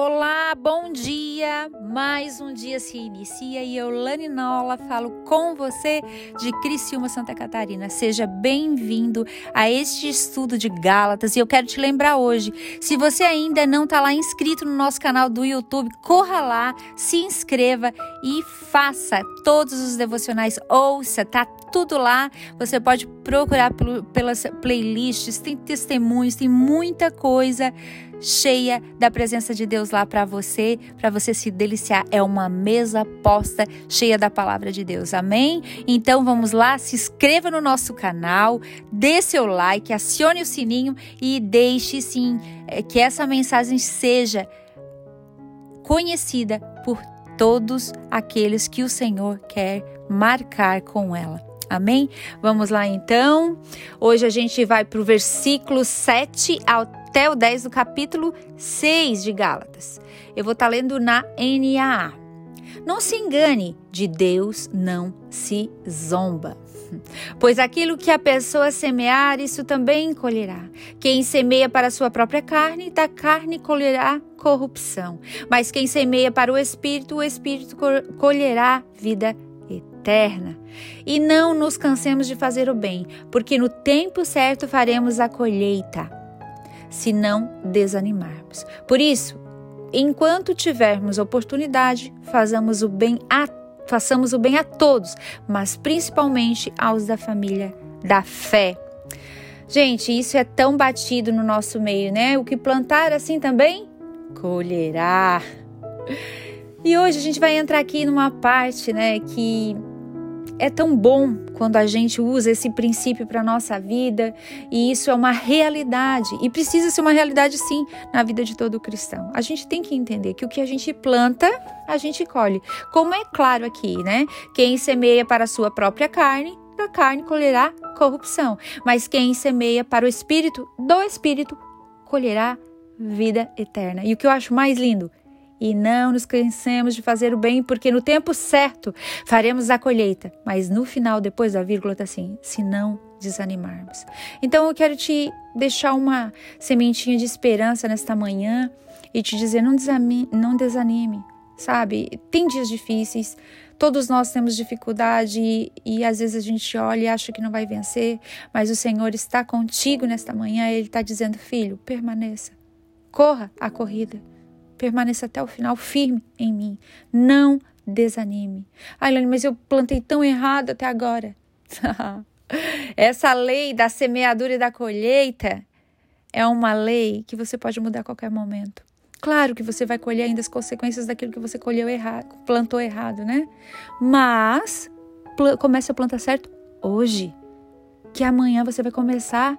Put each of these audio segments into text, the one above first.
Olá, bom dia! Mais um dia se inicia e eu, Lani Nola, falo com você de Criciúma, Santa Catarina. Seja bem-vindo a este estudo de Gálatas e eu quero te lembrar hoje, se você ainda não está lá inscrito no nosso canal do YouTube, corra lá, se inscreva e faça todos os devocionais, ouça, tá tudo lá. Você pode procurar pelas playlists, tem testemunhos, tem muita coisa cheia da presença de Deus lá para você, para você se deliciar. É uma mesa posta cheia da palavra de Deus. Amém? Então vamos lá, se inscreva no nosso canal, dê seu like, acione o sininho e deixe sim é, que essa mensagem seja conhecida por todos aqueles que o Senhor quer marcar com ela. Amém? Vamos lá então. Hoje a gente vai para o versículo 7 até o 10 do capítulo 6 de Gálatas. Eu vou estar tá lendo na NAA. Não se engane, de Deus não se zomba. Pois aquilo que a pessoa semear, isso também colherá. Quem semeia para a sua própria carne, da carne colherá corrupção. Mas quem semeia para o espírito, o espírito colherá vida eterna. E não nos cansemos de fazer o bem, porque no tempo certo faremos a colheita, se não desanimarmos. Por isso, enquanto tivermos oportunidade, façamos o bem a, façamos o bem a todos, mas principalmente aos da família da fé. Gente, isso é tão batido no nosso meio, né? O que plantar assim também colherá. E hoje a gente vai entrar aqui numa parte, né, que é tão bom quando a gente usa esse princípio para nossa vida e isso é uma realidade e precisa ser uma realidade sim na vida de todo cristão. A gente tem que entender que o que a gente planta, a gente colhe. Como é claro aqui, né? Quem semeia para a sua própria carne, da carne colherá corrupção, mas quem semeia para o espírito, do espírito colherá vida eterna. E o que eu acho mais lindo, e não nos cansemos de fazer o bem, porque no tempo certo faremos a colheita. Mas no final, depois da vírgula, está assim: se não desanimarmos. Então eu quero te deixar uma sementinha de esperança nesta manhã e te dizer: não desanime, não desanime sabe? Tem dias difíceis, todos nós temos dificuldade e, e, às vezes a gente olha e acha que não vai vencer, mas o Senhor está contigo nesta manhã, Ele está dizendo: filho, permaneça, corra a corrida. Permaneça até o final firme em mim. Não desanime. Ai, Lani, mas eu plantei tão errado até agora. Essa lei da semeadura e da colheita é uma lei que você pode mudar a qualquer momento. Claro que você vai colher ainda as consequências daquilo que você colheu errado, plantou errado, né? Mas comece a plantar certo hoje, que amanhã você vai começar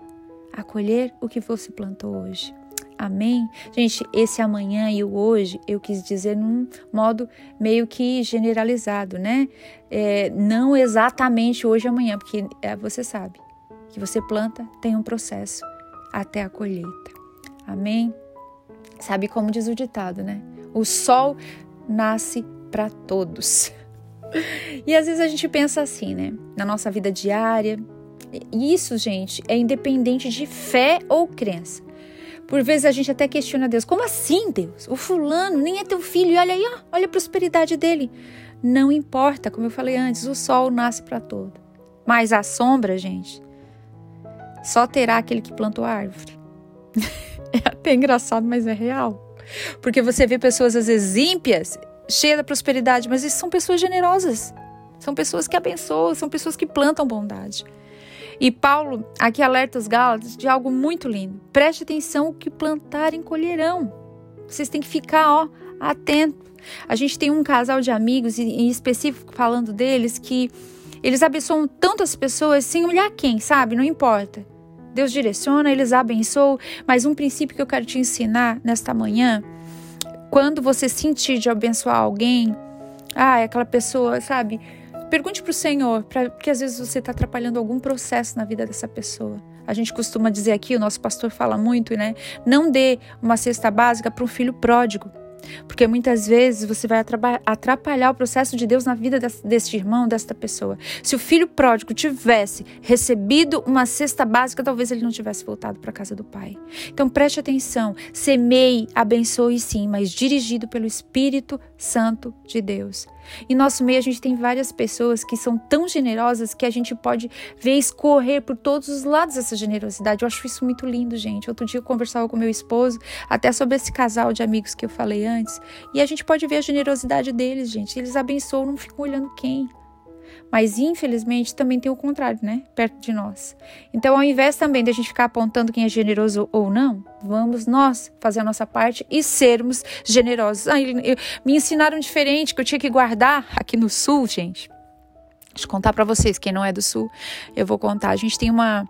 a colher o que você plantou hoje. Amém? Gente, esse amanhã e o hoje eu quis dizer num modo meio que generalizado, né? É, não exatamente hoje e amanhã, porque é, você sabe que você planta, tem um processo até a colheita. Amém? Sabe como diz o ditado, né? O sol nasce para todos. E às vezes a gente pensa assim, né? Na nossa vida diária. Isso, gente, é independente de fé ou crença. Por vezes a gente até questiona Deus: como assim, Deus? O fulano nem é teu filho e olha aí, ó, olha a prosperidade dele. Não importa, como eu falei antes, o sol nasce para todo. Mas a sombra, gente, só terá aquele que plantou a árvore. é até engraçado, mas é real. Porque você vê pessoas às vezes ímpias, cheias da prosperidade, mas são pessoas generosas. São pessoas que abençoam, são pessoas que plantam bondade. E Paulo aqui alerta os Gálatas de algo muito lindo. Preste atenção o que plantarem colherão. Vocês têm que ficar, ó, atento. A gente tem um casal de amigos em específico falando deles que eles abençoam tantas pessoas sem olhar quem, sabe? Não importa. Deus direciona, eles abençoam, mas um princípio que eu quero te ensinar nesta manhã, quando você sentir de abençoar alguém, ah, é aquela pessoa, sabe? Pergunte para o Senhor, pra, porque às vezes você está atrapalhando algum processo na vida dessa pessoa. A gente costuma dizer aqui, o nosso pastor fala muito, né? Não dê uma cesta básica para um filho pródigo. Porque muitas vezes você vai atrapalhar o processo de Deus na vida deste irmão, desta pessoa. Se o filho pródigo tivesse recebido uma cesta básica, talvez ele não tivesse voltado para a casa do pai. Então preste atenção, semeie, abençoe sim, mas dirigido pelo Espírito Santo de Deus. Em nosso meio, a gente tem várias pessoas que são tão generosas que a gente pode ver escorrer por todos os lados essa generosidade. Eu acho isso muito lindo, gente. Outro dia eu conversava com meu esposo até sobre esse casal de amigos que eu falei antes. E a gente pode ver a generosidade deles, gente. Eles abençoam, não ficam olhando quem. Mas infelizmente também tem o contrário, né? Perto de nós. Então, ao invés também de a gente ficar apontando quem é generoso ou não, vamos nós fazer a nossa parte e sermos generosos. Ah, me ensinaram diferente que eu tinha que guardar aqui no sul, gente. Eu contar para vocês, quem não é do sul, eu vou contar. A gente tem uma,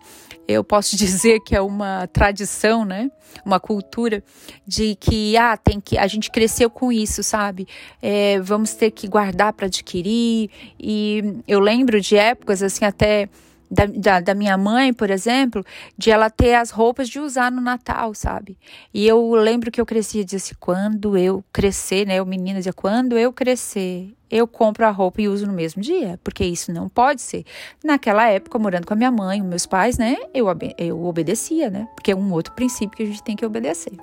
eu posso dizer que é uma tradição, né? Uma cultura de que ah, tem que a gente cresceu com isso, sabe? É, vamos ter que guardar para adquirir. E eu lembro de épocas assim até da, da, da, minha mãe, por exemplo, de ela ter as roupas de usar no Natal, sabe? E eu lembro que eu crescia e assim, quando eu crescer, né? O menino dizia, quando eu crescer, eu compro a roupa e uso no mesmo dia, porque isso não pode ser. Naquela época, morando com a minha mãe, meus pais, né? Eu, eu obedecia, né? Porque é um outro princípio que a gente tem que obedecer.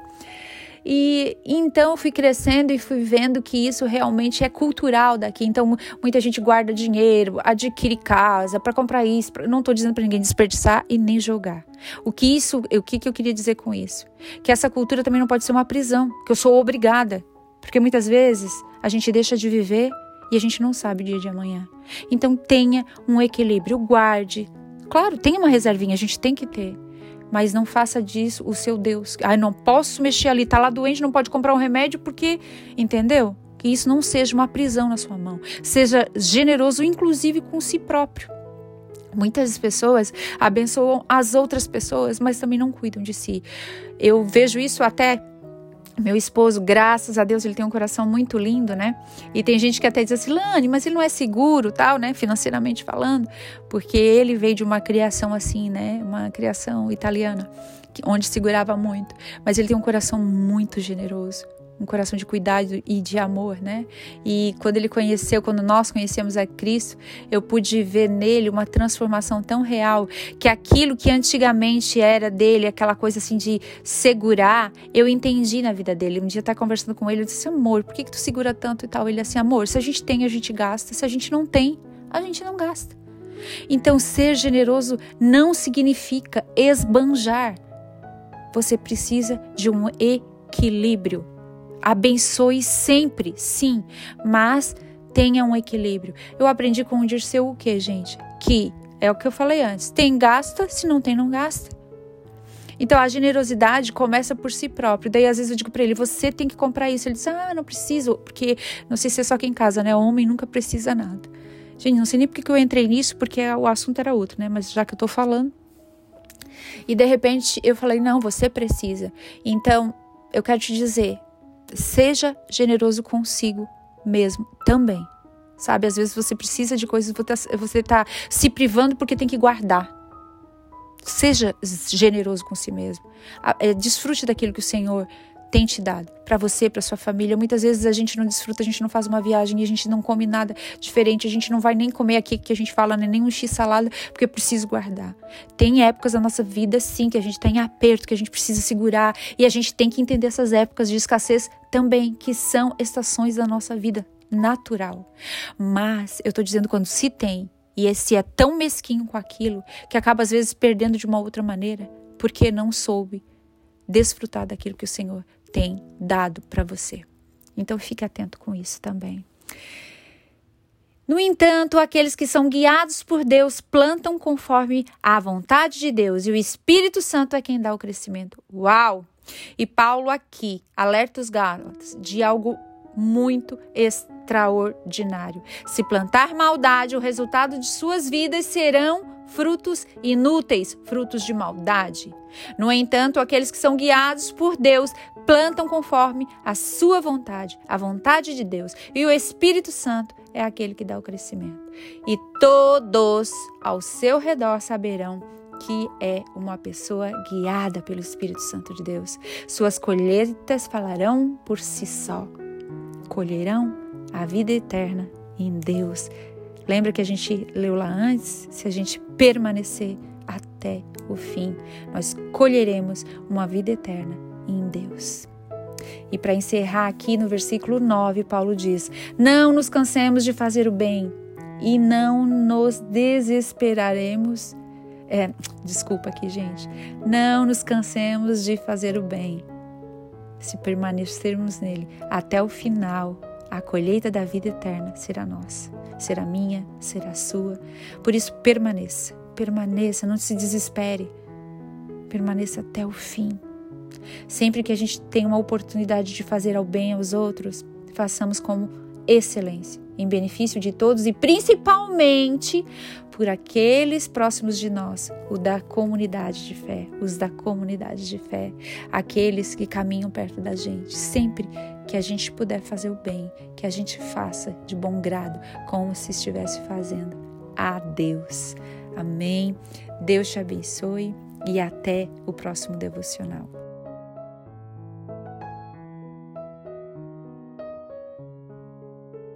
E então fui crescendo e fui vendo que isso realmente é cultural daqui. Então muita gente guarda dinheiro, adquire casa para comprar isso. Não estou dizendo para ninguém desperdiçar e nem jogar. O que isso, o que, que eu queria dizer com isso? Que essa cultura também não pode ser uma prisão, que eu sou obrigada. Porque muitas vezes a gente deixa de viver e a gente não sabe o dia de amanhã. Então tenha um equilíbrio, guarde. Claro, tem uma reservinha, a gente tem que ter mas não faça disso o seu Deus. Ai, não posso mexer ali, tá lá doente, não pode comprar um remédio porque, entendeu? Que isso não seja uma prisão na sua mão. Seja generoso, inclusive com si próprio. Muitas pessoas abençoam as outras pessoas, mas também não cuidam de si. Eu vejo isso até meu esposo, graças a Deus, ele tem um coração muito lindo, né? E tem gente que até diz assim, Lani, mas ele não é seguro, tal, né? Financeiramente falando, porque ele veio de uma criação assim, né? Uma criação italiana, onde segurava muito. Mas ele tem um coração muito generoso um coração de cuidado e de amor, né? E quando ele conheceu, quando nós conhecemos a Cristo, eu pude ver nele uma transformação tão real que aquilo que antigamente era dele, aquela coisa assim de segurar, eu entendi na vida dele. Um dia tá conversando com ele, eu disse: "Amor, por que que tu segura tanto e tal?" Ele assim: "Amor, se a gente tem, a gente gasta, se a gente não tem, a gente não gasta." Então, ser generoso não significa esbanjar. Você precisa de um equilíbrio Abençoe sempre, sim, mas tenha um equilíbrio. Eu aprendi com o Dirceu o que, gente? Que é o que eu falei antes: tem, gasta, se não tem, não gasta. Então a generosidade começa por si próprio. Daí às vezes eu digo para ele: você tem que comprar isso. Ele diz: ah, não preciso, porque não sei se é só aqui em casa, né? O homem nunca precisa nada. Gente, não sei nem porque que eu entrei nisso, porque o assunto era outro, né? Mas já que eu tô falando. E de repente eu falei: não, você precisa. Então eu quero te dizer: seja generoso consigo mesmo também. Sabe, às vezes você precisa de coisas, você está se privando porque tem que guardar. Seja generoso com si mesmo. É, desfrute daquilo que o Senhor tem te dado para você, para sua família. Muitas vezes a gente não desfruta, a gente não faz uma viagem a gente não come nada diferente, a gente não vai nem comer aqui que a gente fala, né, nem um x salada, porque é preciso guardar. Tem épocas da nossa vida sim que a gente está em aperto, que a gente precisa segurar e a gente tem que entender essas épocas de escassez também, que são estações da nossa vida natural. Mas eu tô dizendo quando se tem e esse é tão mesquinho com aquilo que acaba às vezes perdendo de uma outra maneira, porque não soube desfrutar daquilo que o Senhor tem dado para você. Então fique atento com isso também. No entanto, aqueles que são guiados por Deus plantam conforme a vontade de Deus e o Espírito Santo é quem dá o crescimento. Uau! E Paulo aqui alerta os Gálatas de algo muito extraordinário. Se plantar maldade, o resultado de suas vidas serão frutos inúteis, frutos de maldade. No entanto, aqueles que são guiados por Deus plantam conforme a sua vontade, a vontade de Deus, e o Espírito Santo é aquele que dá o crescimento. E todos ao seu redor saberão que é uma pessoa guiada pelo Espírito Santo de Deus. Suas colheitas falarão por si só. colherão a vida eterna em Deus. Lembra que a gente leu lá antes? Se a gente permanecer até o fim, nós colheremos uma vida eterna em Deus. E para encerrar aqui no versículo 9, Paulo diz: Não nos cansemos de fazer o bem e não nos desesperaremos. É, desculpa aqui, gente. Não nos cansemos de fazer o bem. Se permanecermos nele até o final, a colheita da vida eterna será nossa, será minha, será sua. Por isso, permaneça, permaneça, não se desespere. Permaneça até o fim. Sempre que a gente tem uma oportunidade de fazer ao bem aos outros, façamos como excelência, em benefício de todos e principalmente por aqueles próximos de nós, o da comunidade de fé, os da comunidade de fé, aqueles que caminham perto da gente. Sempre que a gente puder fazer o bem, que a gente faça de bom grado, como se estivesse fazendo a Deus. Amém. Deus te abençoe e até o próximo devocional.